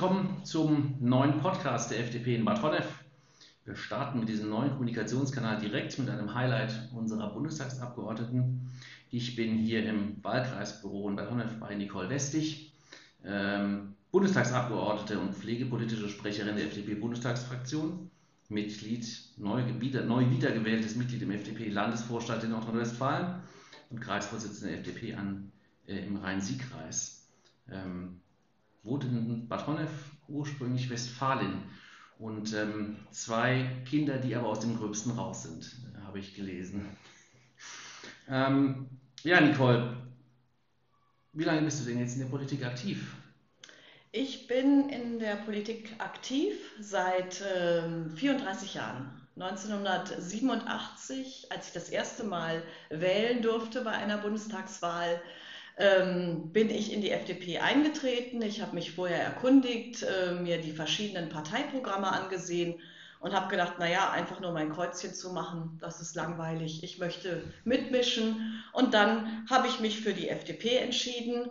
Willkommen zum neuen Podcast der FDP in Bad Honnef. Wir starten mit diesem neuen Kommunikationskanal direkt mit einem Highlight unserer Bundestagsabgeordneten. Ich bin hier im Wahlkreisbüro in Bad Honnef bei Nicole Westig, ähm, Bundestagsabgeordnete und pflegepolitische Sprecherin der FDP-Bundestagsfraktion, Mitglied, neu, wieder, neu wiedergewähltes Mitglied im FDP-Landesvorstand in Nordrhein-Westfalen und Kreisvorsitzende der FDP an, äh, im Rhein-Sieg-Kreis. Ähm, wohnt in Bad Honnef, ursprünglich Westfalen. Und ähm, zwei Kinder, die aber aus dem Gröbsten raus sind, habe ich gelesen. Ähm, ja, Nicole, wie lange bist du denn jetzt in der Politik aktiv? Ich bin in der Politik aktiv seit äh, 34 Jahren. 1987, als ich das erste Mal wählen durfte bei einer Bundestagswahl, ähm, bin ich in die FDP eingetreten. Ich habe mich vorher erkundigt, äh, mir die verschiedenen Parteiprogramme angesehen und habe gedacht, naja, einfach nur mein Kreuzchen zu machen, das ist langweilig. Ich möchte mitmischen. Und dann habe ich mich für die FDP entschieden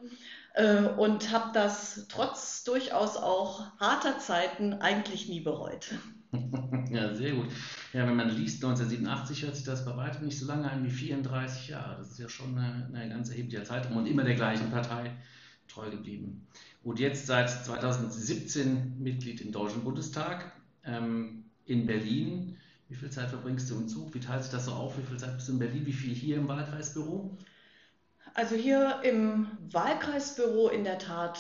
und habe das trotz durchaus auch harter Zeiten eigentlich nie bereut. ja, sehr gut. Ja, wenn man liest, 1987 hört sich das bei weitem nicht so lange an wie 34 Jahre. Das ist ja schon eine, eine ganz erhebliche Zeitraum und immer der gleichen Partei treu geblieben. Und jetzt seit 2017 Mitglied im Deutschen Bundestag ähm, in Berlin. Wie viel Zeit verbringst du im Zug? Wie teilt sich das so auf? Wie viel Zeit bist du in Berlin? Wie viel hier im Wahlkreisbüro? Also hier im Wahlkreisbüro in der Tat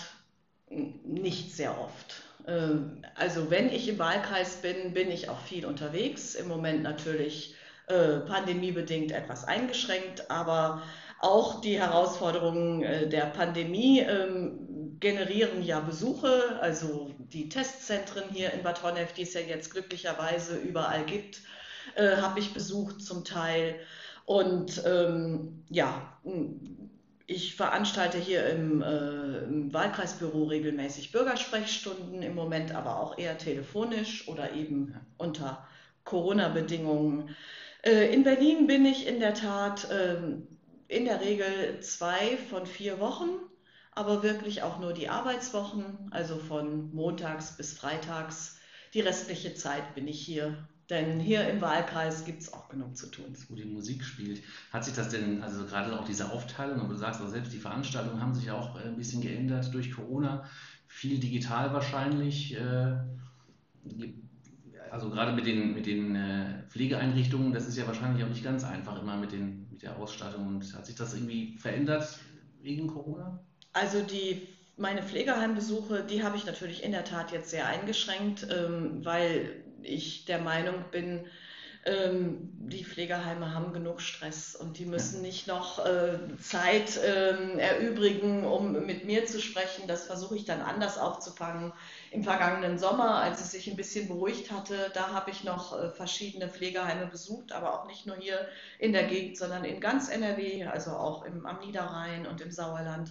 nicht sehr oft. Ähm, also wenn ich im Wahlkreis bin, bin ich auch viel unterwegs. Im Moment natürlich äh, pandemiebedingt etwas eingeschränkt, aber auch die Herausforderungen äh, der Pandemie ähm, generieren ja Besuche. Also die Testzentren hier in Bad Honnef, die es ja jetzt glücklicherweise überall gibt, äh, habe ich besucht zum Teil. Und ähm, ja, ich veranstalte hier im, äh, im, Wahlkreisbüro regelmäßig Bürgersprechstunden, im Moment aber auch eher telefonisch oder eben unter Corona-Bedingungen. Äh, in Berlin bin ich in der Tat äh, in der Regel zwei von vier Wochen, aber wirklich auch nur die Arbeitswochen, also von montags bis freitags. Die restliche Zeit bin ich hier denn hier im Wahlkreis gibt es auch genug zu tun. Wo die Musik spielt. Hat sich das denn, also gerade auch diese Aufteilung, aber du sagst auch selbst, die Veranstaltungen haben sich ja auch äh, ein bisschen geändert durch Corona. Viel digital wahrscheinlich. Äh, also gerade mit den, mit den äh, Pflegeeinrichtungen, das ist ja wahrscheinlich auch nicht ganz einfach immer mit, den, mit der Ausstattung. Und hat sich das irgendwie verändert wegen Corona? Also die meine Pflegeheimbesuche, die habe ich natürlich in der Tat jetzt sehr eingeschränkt, ähm, weil ich der Meinung bin, ähm, die Pflegeheime haben genug Stress und die müssen nicht noch äh, Zeit ähm, erübrigen, um mit mir zu sprechen. Das versuche ich dann anders aufzufangen. Im vergangenen Sommer, als es sich ein bisschen beruhigt hatte, da habe ich noch äh, verschiedene Pflegeheime besucht, aber auch nicht nur hier in der Gegend, sondern in ganz NRW, also auch im, am Niederrhein und im Sauerland.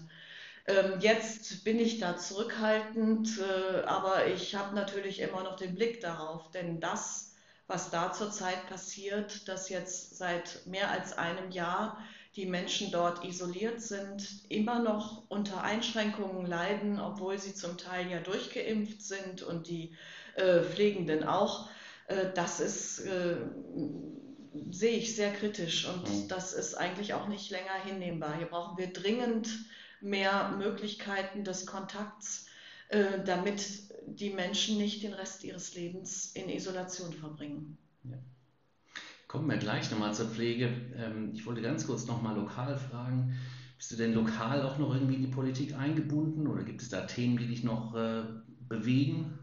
Ähm, jetzt bin ich da zurückhaltend, äh, aber ich habe natürlich immer noch den Blick darauf, denn das, was da zurzeit passiert, dass jetzt seit mehr als einem Jahr die Menschen dort isoliert sind, immer noch unter Einschränkungen leiden, obwohl sie zum Teil ja durchgeimpft sind und die äh, Pflegenden auch, äh, das ist, sehe ich sehr kritisch und mhm. das ist eigentlich auch nicht länger hinnehmbar. Hier brauchen wir dringend mehr Möglichkeiten des Kontakts, äh, damit die Menschen nicht den Rest ihres Lebens in Isolation verbringen. Ja. Kommen wir gleich nochmal zur Pflege. Ähm, ich wollte ganz kurz nochmal lokal fragen. Bist du denn lokal auch noch irgendwie in die Politik eingebunden oder gibt es da Themen, die dich noch äh, bewegen?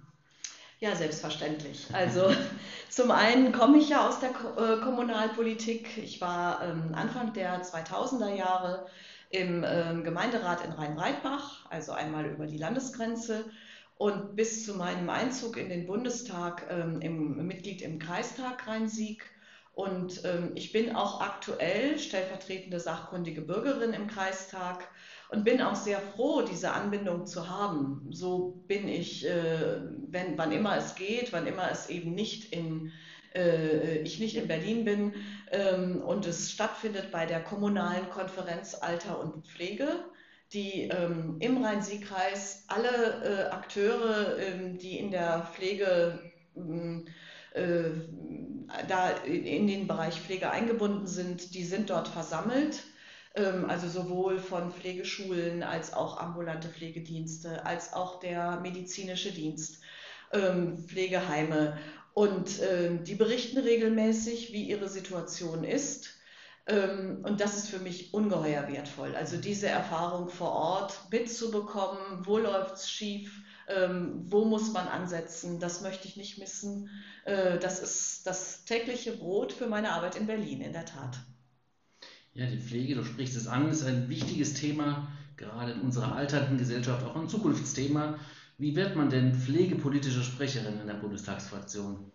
Ja, selbstverständlich. Also zum einen komme ich ja aus der äh, Kommunalpolitik. Ich war ähm, Anfang der 2000er Jahre im äh, Gemeinderat in Rhein-Breitbach, also einmal über die Landesgrenze und bis zu meinem Einzug in den Bundestag ähm, im Mitglied im Kreistag Rhein-Sieg. Und ähm, ich bin auch aktuell stellvertretende sachkundige Bürgerin im Kreistag und bin auch sehr froh, diese Anbindung zu haben. So bin ich, äh, wenn, wann immer es geht, wann immer es eben nicht in äh, ich nicht in Berlin bin ähm, und es stattfindet bei der kommunalen Konferenz Alter und Pflege die ähm, im Rhein-Sieg-Kreis alle äh, Akteure, ähm, die in der Pflege ähm, äh, da in, in, den Bereich Pflege eingebunden sind, die sind dort versammelt. Ähm, also sowohl von Pflegeschulen als auch ambulante Pflegedienste, als auch der medizinische Dienst, ähm, Pflegeheime. Und ähm, die berichten regelmäßig, wie ihre Situation ist ähm, und das ist für mich ungeheuer wertvoll. Also diese Erfahrung vor Ort mitzubekommen, wo läuft es schief, ähm, wo muss man ansetzen, das möchte ich nicht missen. Äh, das ist das tägliche Brot für meine Arbeit in Berlin, in der Tat. Ja, die Pflege, du sprichst es an, ist ein wichtiges Thema, gerade in unserer alternden Gesellschaft, auch ein Zukunftsthema. Wie wird man denn pflegepolitische Sprecherin in der Bundestagsfraktion?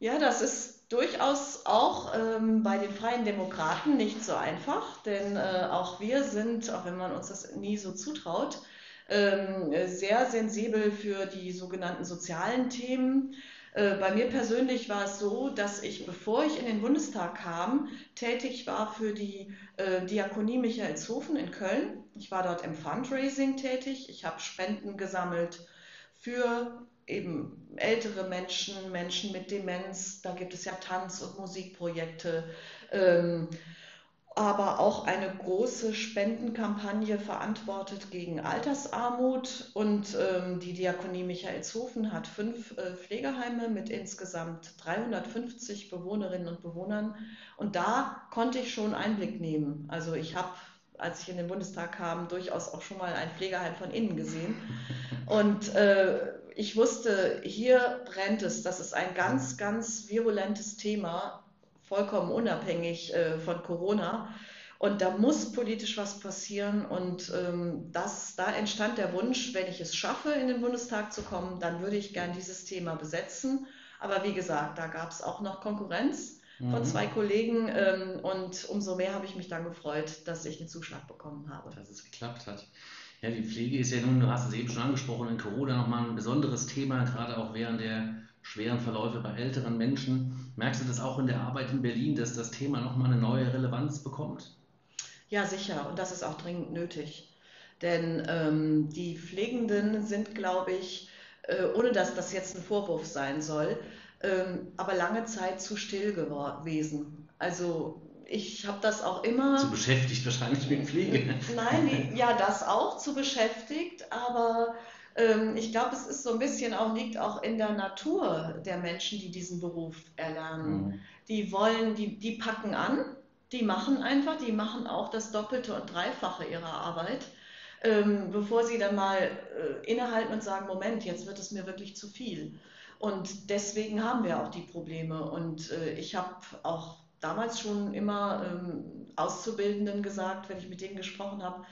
Ja, das ist durchaus auch ähm, bei den Freien Demokraten nicht so einfach, denn äh, auch wir sind, auch wenn man uns das nie so zutraut, ähm, sehr sensibel für die sogenannten sozialen Themen. Äh, bei mir persönlich war es so, dass ich, bevor ich in den Bundestag kam, tätig war für die äh, Diakonie Michaelshofen in Köln. Ich war dort im Fundraising tätig. Ich habe Spenden gesammelt für eben ältere Menschen, Menschen mit Demenz, da gibt es ja Tanz- und Musikprojekte, ähm, aber auch eine große Spendenkampagne verantwortet gegen Altersarmut und ähm, die Diakonie Michaelshofen hat fünf äh, Pflegeheime mit insgesamt 350 Bewohnerinnen und Bewohnern und da konnte ich schon Einblick nehmen. Also ich habe als ich in den Bundestag kam, durchaus auch schon mal ein Pflegeheim von innen gesehen. Und äh, ich wusste, hier brennt es. Das ist ein ganz, ganz virulentes Thema, vollkommen unabhängig äh, von Corona. Und da muss politisch was passieren. Und ähm, das, da entstand der Wunsch, wenn ich es schaffe, in den Bundestag zu kommen, dann würde ich gern dieses Thema besetzen. Aber wie gesagt, da gab es auch noch Konkurrenz von mhm. zwei Kollegen. Ähm, und umso mehr habe ich mich dann gefreut, dass ich den Zuschlag bekommen habe. Dass es geklappt hat. Ja, die Pflege ist ja nun, du hast es eben schon angesprochen, in Corona nochmal ein besonderes Thema, gerade auch während der schweren Verläufe bei älteren Menschen. Merkst du das auch in der Arbeit in Berlin, dass das Thema nochmal eine neue Relevanz bekommt? Ja, sicher. Und das ist auch dringend nötig. Denn ähm, die Pflegenden sind, glaube ich, äh, ohne dass das jetzt ein Vorwurf sein soll, aber lange Zeit zu still gewesen. Also ich habe das auch immer. Zu beschäftigt wahrscheinlich mit Pflege. Nein, ja, das auch zu beschäftigt, aber ähm, ich glaube, es ist so ein bisschen auch, liegt auch in der Natur der Menschen, die diesen Beruf erlernen. Mhm. Die wollen, die, die packen an, die machen einfach, die machen auch das Doppelte und Dreifache ihrer Arbeit. Ähm, bevor sie dann mal äh, innehalten und sagen, Moment, jetzt wird es mir wirklich zu viel. Und deswegen haben wir auch die Probleme. Und äh, ich habe auch damals schon immer ähm, Auszubildenden gesagt, wenn ich mit denen gesprochen habe,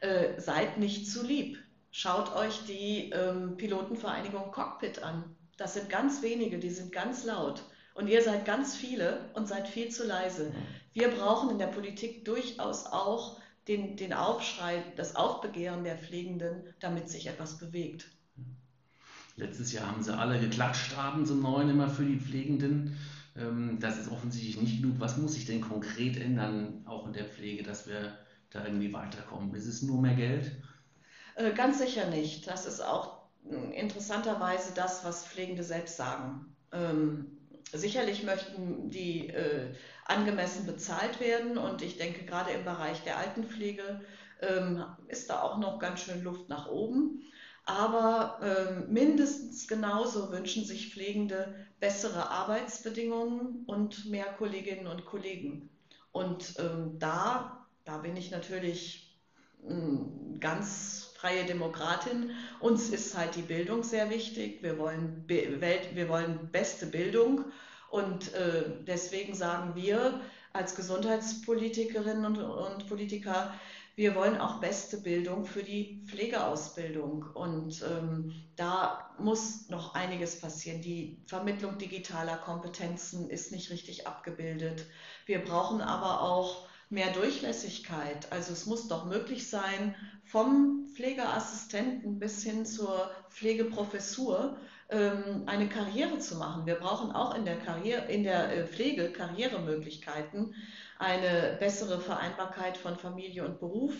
äh, seid nicht zu lieb. Schaut euch die ähm, Pilotenvereinigung Cockpit an. Das sind ganz wenige, die sind ganz laut. Und ihr seid ganz viele und seid viel zu leise. Wir brauchen in der Politik durchaus auch den, den Aufschrei, das Aufbegehren der Pflegenden, damit sich etwas bewegt. Letztes Jahr haben sie alle geklatscht abends um neun immer für die Pflegenden. Ähm, das ist offensichtlich nicht genug. Was muss sich denn konkret ändern, auch in der Pflege, dass wir da irgendwie weiterkommen? Ist es nur mehr Geld? Äh, ganz sicher nicht. Das ist auch hm, interessanterweise das, was Pflegende selbst sagen. Ähm, sicherlich möchten die äh, angemessen bezahlt werden und ich denke, gerade im Bereich der Altenpflege ähm, ist da auch noch ganz schön Luft nach oben. Aber ähm, mindestens genauso wünschen sich Pflegende bessere Arbeitsbedingungen und mehr Kolleginnen und Kollegen. Und ähm, da, da bin ich natürlich ähm, ganz freie Demokratin. Uns ist halt die Bildung sehr wichtig. Wir wollen, Welt, wir wollen beste Bildung. Und äh, deswegen sagen wir als Gesundheitspolitikerinnen und, und Politiker, wir wollen auch beste Bildung für die Pflegeausbildung. Und ähm, da muss noch einiges passieren. Die Vermittlung digitaler Kompetenzen ist nicht richtig abgebildet. Wir brauchen aber auch mehr Durchlässigkeit. Also es muss doch möglich sein, vom Pflegeassistenten bis hin zur Pflegeprofessur ähm, eine Karriere zu machen. Wir brauchen auch in der, Karriere, in der äh, Pflege Karrieremöglichkeiten eine bessere Vereinbarkeit von Familie und Beruf.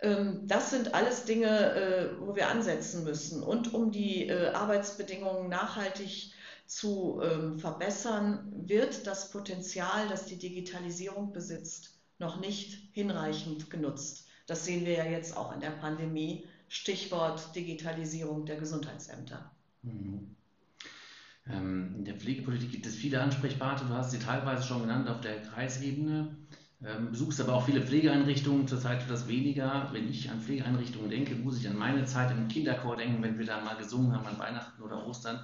Ähm, das sind alles Dinge, äh, wo wir ansetzen müssen. Und um die äh, Arbeitsbedingungen nachhaltig zu ähm, verbessern, wird das Potenzial, das die Digitalisierung besitzt, noch nicht hinreichend genutzt. Das sehen wir ja jetzt auch in der Pandemie. Stichwort Digitalisierung der Gesundheitsämter. Mhm. Ähm, in der Pflegepolitik gibt es viele Ansprechpartner. Du hast sie teilweise schon genannt auf der Kreisebene. Ähm, besuchst aber auch viele Pflegeeinrichtungen, zurzeit wird das weniger. Wenn ich an Pflegeeinrichtungen denke, muss ich an meine Zeit im Kinderchor denken, wenn wir da mal gesungen haben an Weihnachten oder Ostern.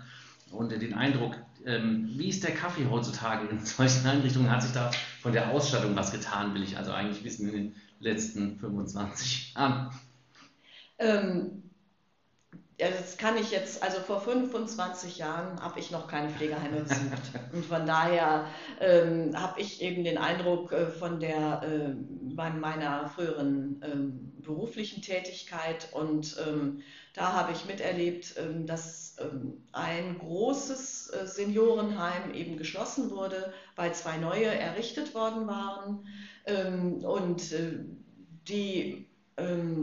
Und den Eindruck, ähm, wie ist der Kaffee heutzutage in solchen Einrichtungen? Hat sich da von der Ausstattung was getan, will ich also eigentlich wissen in den letzten 25 Jahren? Ähm, das kann ich jetzt, also vor 25 Jahren habe ich noch keine Pflegeheime besucht. Und von daher ähm, habe ich eben den Eindruck äh, von der, äh, bei meiner früheren ähm, beruflichen Tätigkeit und ähm, da habe ich miterlebt, ähm, dass ähm, ein großes äh, Seniorenheim eben geschlossen wurde, weil zwei neue errichtet worden waren ähm, und äh, die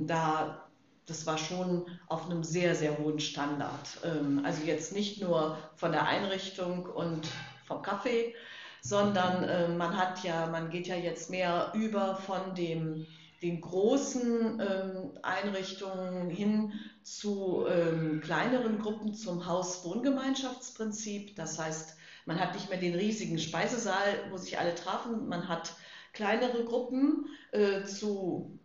da das war schon auf einem sehr, sehr hohen Standard. Ähm, also jetzt nicht nur von der Einrichtung und vom Kaffee, sondern äh, man hat ja, man geht ja jetzt mehr über von dem, den großen ähm, Einrichtungen hin zu ähm, kleineren Gruppen zum Haus-Wohngemeinschaftsprinzip. Das heißt, man hat nicht mehr den riesigen Speisesaal, wo sich alle trafen, man hat kleinere Gruppen äh, zu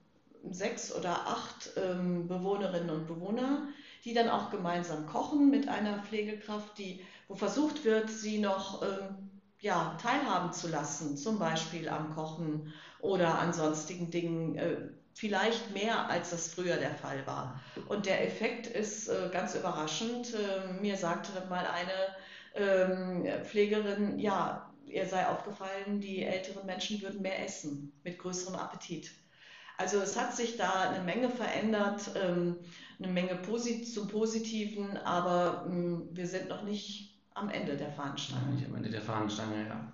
sechs oder acht ähm, Bewohnerinnen und Bewohner, die dann auch gemeinsam kochen mit einer Pflegekraft, die, wo versucht wird, sie noch ähm, ja, teilhaben zu lassen, zum Beispiel am Kochen oder an sonstigen Dingen. Äh, vielleicht mehr, als das früher der Fall war. Und der Effekt ist äh, ganz überraschend. Äh, mir sagte mal eine ähm, Pflegerin, ja, ihr sei aufgefallen, die älteren Menschen würden mehr essen, mit größerem Appetit. Also es hat sich da eine Menge verändert, ähm, eine Menge zum Positiven, aber ähm, wir sind noch nicht am Ende der Fahnenstange. Nicht am Ende der Fahnenstange, ja.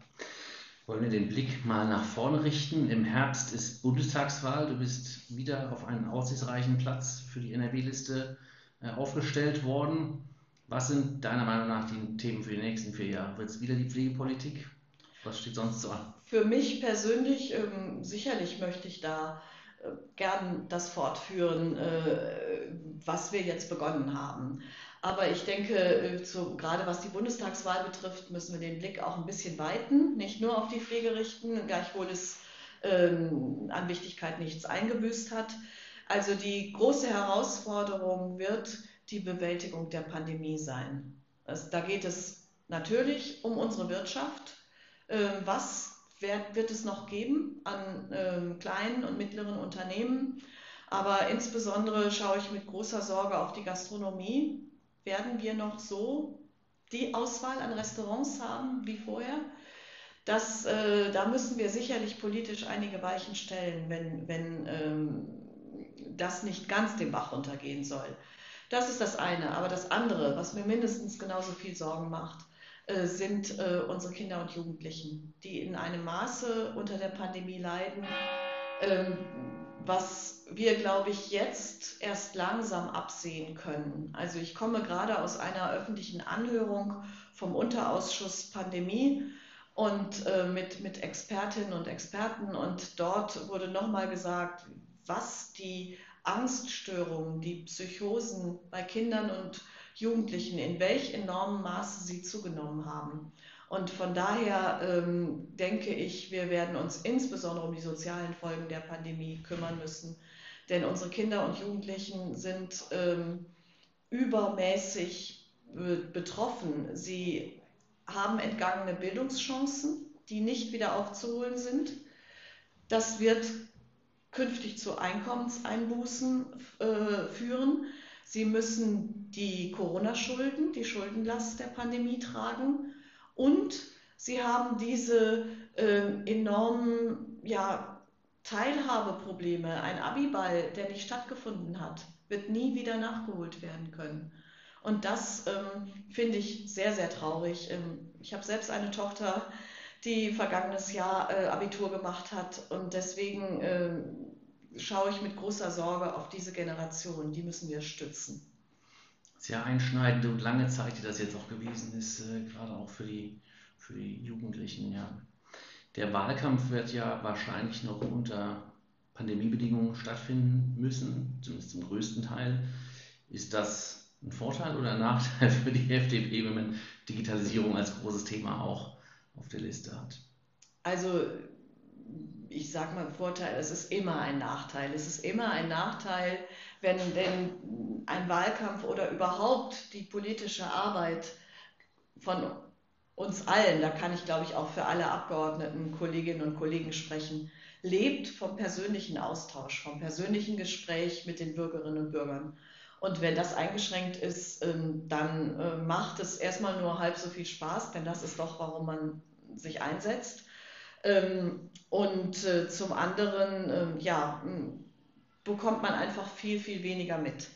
Wollen wir den Blick mal nach vorne richten? Im Herbst ist Bundestagswahl. Du bist wieder auf einen aussichtsreichen Platz für die NRW-Liste äh, aufgestellt worden. Was sind deiner Meinung nach die Themen für die nächsten vier Jahre? Wird es wieder die Pflegepolitik? Was steht sonst so an? Für mich persönlich, ähm, sicherlich möchte ich da gern das fortführen, äh, was wir jetzt begonnen haben. Aber ich denke, äh, gerade was die Bundestagswahl betrifft, müssen wir den Blick auch ein bisschen weiten, nicht nur auf die Pflege richten, gleichwohl es ähm, an Wichtigkeit nichts eingebüßt hat. Also die große Herausforderung wird die Bewältigung der Pandemie sein. Also da geht es natürlich um unsere Wirtschaft. Äh, was wird, es noch geben an ähm, kleinen und mittleren Unternehmen. Aber insbesondere schaue ich mit großer Sorge auf die Gastronomie. Werden wir noch so die Auswahl an Restaurants haben wie vorher? Das, äh, da müssen wir sicherlich politisch einige Weichen stellen, wenn, wenn ähm, das nicht ganz den Bach runtergehen soll. Das ist das eine. Aber das andere, was mir mindestens genauso viel Sorgen macht, äh, sind äh, unsere Kinder und Jugendlichen, die in einem Maße unter der Pandemie leiden, ähm, was wir, glaube ich, jetzt erst langsam absehen können. Also ich komme gerade aus einer öffentlichen Anhörung vom Unterausschuss Pandemie und äh, mit, mit Expertinnen und Experten und dort wurde nochmal gesagt, was die Angststörungen, die Psychosen bei Kindern und Jugendlichen, in welch enormem Maße sie zugenommen haben. Und von daher ähm, denke ich, wir werden uns insbesondere um die sozialen Folgen der Pandemie kümmern müssen. Denn unsere Kinder und Jugendlichen sind ähm, übermäßig be betroffen. Sie haben entgangene Bildungschancen, die nicht wieder aufzuholen sind. Das wird künftig zu Einkommenseinbußen äh, führen. Sie müssen die Corona-Schulden, die Schuldenlast der Pandemie tragen und sie haben diese äh, enormen ja, Teilhabeprobleme. Ein Abiball, der nicht stattgefunden hat, wird nie wieder nachgeholt werden können. Und das ähm, finde ich sehr, sehr traurig. Ähm, ich habe selbst eine Tochter, die vergangenes Jahr äh, Abitur gemacht hat und deswegen äh, schaue ich mit großer Sorge auf diese Generation. Die müssen wir stützen. Sehr einschneidende und lange Zeit, die das jetzt auch gewesen ist, äh, gerade auch für die, für die Jugendlichen. Ja. Der Wahlkampf wird ja wahrscheinlich noch unter Pandemiebedingungen stattfinden müssen, zumindest zum größten Teil. Ist das ein Vorteil oder ein Nachteil für die FDP, wenn man Digitalisierung als großes Thema auch auf der Liste hat? Also ich sage mal Vorteil, es ist immer ein Nachteil. Es ist immer ein Nachteil, wenn denn ein Wahlkampf oder überhaupt die politische Arbeit von uns allen, da kann ich glaube ich auch für alle Abgeordneten, Kolleginnen und Kollegen sprechen, lebt vom persönlichen Austausch, vom persönlichen Gespräch mit den Bürgerinnen und Bürgern. Und wenn das eingeschränkt ist, ähm, dann äh, macht es erstmal nur halb so viel Spaß, denn das ist doch, warum man sich einsetzt. Ähm, und äh, zum anderen, ähm, ja, bekommt man einfach viel, viel weniger mit.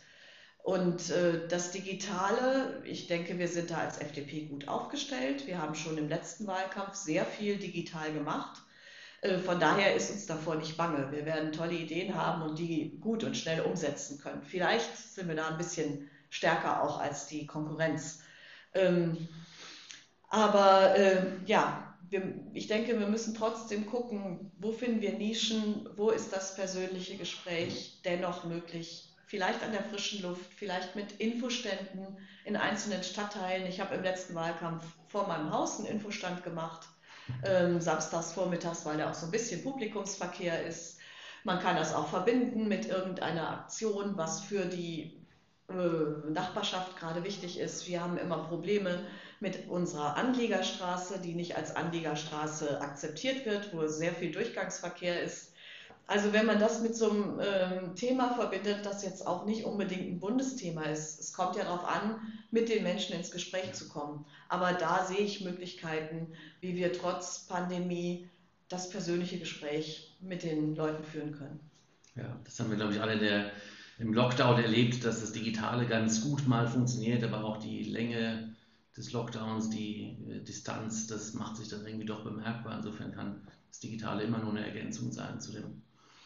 Und äh, das Digitale, ich denke, wir sind da als FDP gut aufgestellt. Wir haben schon im letzten Wahlkampf sehr viel digital gemacht. Äh, von daher ist uns davor nicht bange. Wir werden tolle Ideen haben und die gut und schnell umsetzen können. Vielleicht sind wir da ein bisschen stärker auch als die Konkurrenz. Ähm, aber äh, ja, wir, ich denke, wir müssen trotzdem gucken, wo finden wir Nischen, wo ist das persönliche Gespräch dennoch möglich. Vielleicht an der frischen Luft, vielleicht mit Infoständen in einzelnen Stadtteilen. Ich habe im letzten Wahlkampf vor meinem Haus einen Infostand gemacht ähm, samstags vormittags, weil da auch so ein bisschen Publikumsverkehr ist. Man kann das auch verbinden mit irgendeiner Aktion, was für die Nachbarschaft gerade wichtig ist. Wir haben immer Probleme mit unserer Anliegerstraße, die nicht als Anliegerstraße akzeptiert wird, wo sehr viel Durchgangsverkehr ist. Also wenn man das mit so einem ähm, Thema verbindet, das jetzt auch nicht unbedingt ein Bundesthema ist, es kommt ja darauf an, mit den Menschen ins Gespräch zu kommen. Aber da sehe ich Möglichkeiten, wie wir trotz Pandemie das persönliche Gespräch mit den Leuten führen können. Ja, das haben wir, glaube ich, alle der, im Lockdown erlebt, dass das Digitale ganz gut mal funktioniert, aber auch die Länge des Lockdowns, die äh, Distanz, das macht sich dann irgendwie doch bemerkbar. Insofern kann das Digitale immer nur eine Ergänzung sein zu dem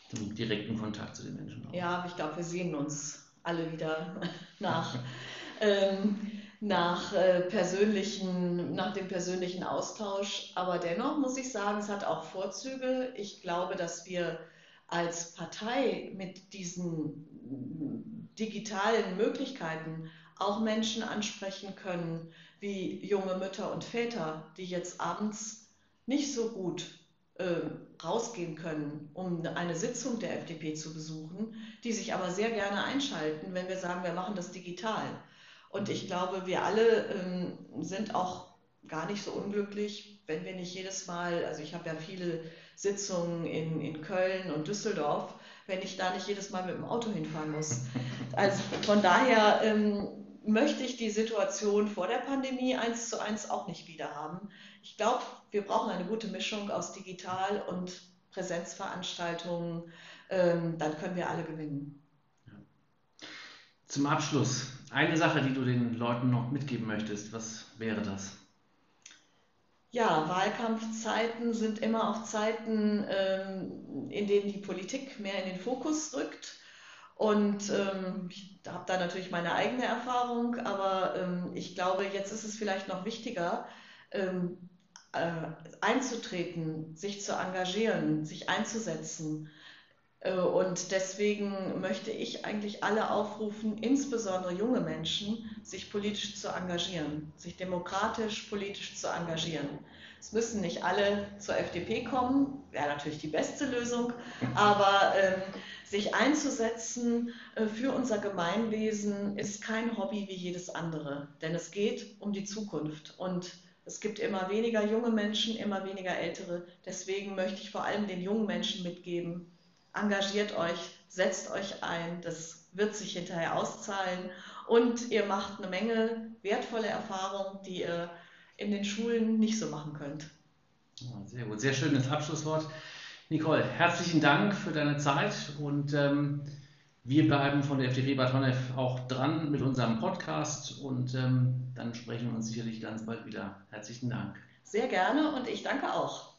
zum direkten Kontakt zu den Menschen. Auch. Ja, ich glaube, wir sehen uns alle wieder nach, ähm, nach, äh, persönlichen, nach dem persönlichen Austausch. Aber dennoch muss ich sagen, es hat auch Vorzüge. Ich glaube, dass wir als Partei mit diesen digitalen Möglichkeiten auch Menschen ansprechen können, wie junge Mütter und Väter, die jetzt abends nicht so gut äh, rausgehen können, um eine Sitzung der FDP zu besuchen, die sich aber sehr gerne einschalten, wenn wir sagen, wir machen das digital. Und ich glaube, wir alle ähm, sind auch gar nicht so unglücklich, wenn wir nicht jedes Mal, also ich habe ja viele Sitzungen in, in Köln und Düsseldorf, wenn ich da nicht jedes Mal mit dem Auto hinfahren muss. Also von daher ähm, möchte ich die Situation vor der Pandemie eins zu eins auch nicht wieder haben. Ich glaube, wir brauchen eine gute Mischung aus Digital- und Präsenzveranstaltungen. Ähm, dann können wir alle gewinnen. Zum Abschluss, eine Sache, die du den Leuten noch mitgeben möchtest, was wäre das? Ja, Wahlkampfzeiten sind immer auch Zeiten, ähm, in denen die Politik mehr in den Fokus rückt. Und ähm, ich habe da natürlich meine eigene Erfahrung, aber ähm, ich glaube, jetzt ist es vielleicht noch wichtiger, äh, einzutreten, sich zu engagieren, sich einzusetzen. Äh, und deswegen möchte ich eigentlich alle aufrufen, insbesondere junge Menschen, sich politisch zu engagieren, sich demokratisch politisch zu engagieren. Es müssen nicht alle zur FDP kommen, wäre natürlich die beste Lösung, aber ähm, sich einzusetzen äh, für unser Gemeinwesen ist kein Hobby wie jedes andere, denn es geht um die Zukunft und es gibt immer weniger junge Menschen, immer weniger ältere. Deswegen möchte ich vor allem den jungen Menschen mitgeben, engagiert euch, setzt euch ein, das wird sich hinterher auszahlen und ihr macht eine Menge wertvolle Erfahrungen, die ihr in den Schulen nicht so machen könnt. Sehr gut, sehr schönes Abschlusswort. Nicole, herzlichen Dank für deine Zeit und ähm, wir bleiben von der FDP Bad Honnef auch dran mit unserem Podcast und ähm, dann sprechen wir uns sicherlich ganz bald wieder. Herzlichen Dank. Sehr gerne und ich danke auch.